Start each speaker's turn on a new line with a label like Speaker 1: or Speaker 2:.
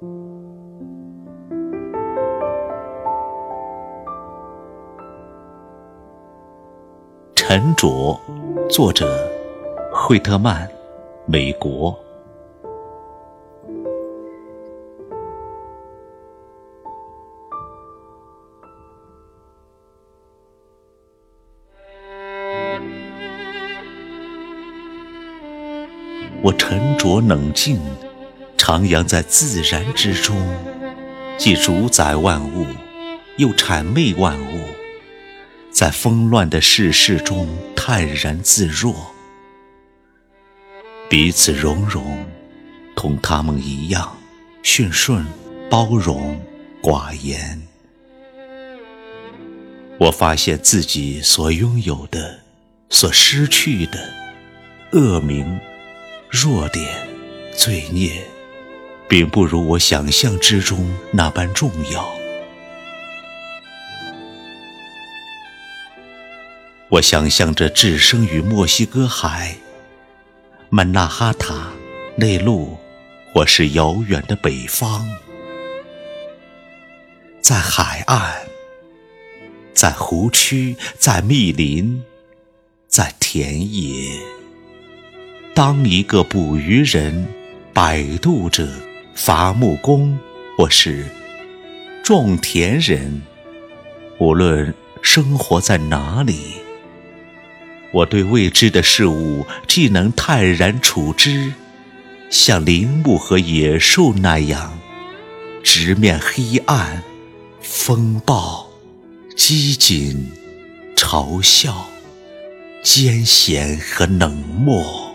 Speaker 1: 沉着，作者惠特曼，美国。我沉着冷静，徜徉在自然之中，既主宰万物，又谄媚万物，在纷乱的世事中泰然自若，彼此融融，同他们一样驯顺、包容、寡言。我发现自己所拥有的、所失去的恶名。弱点、罪孽，并不如我想象之中那般重要。我想象着置身于墨西哥海、曼纳哈塔、内陆，或是遥远的北方，在海岸，在湖区，在密林，在田野。当一个捕鱼人摆渡者伐木工，或是种田人，无论生活在哪里，我对未知的事物既能泰然处之，像林木和野兽那样直面黑暗、风暴、机警、嘲笑、艰险和冷漠。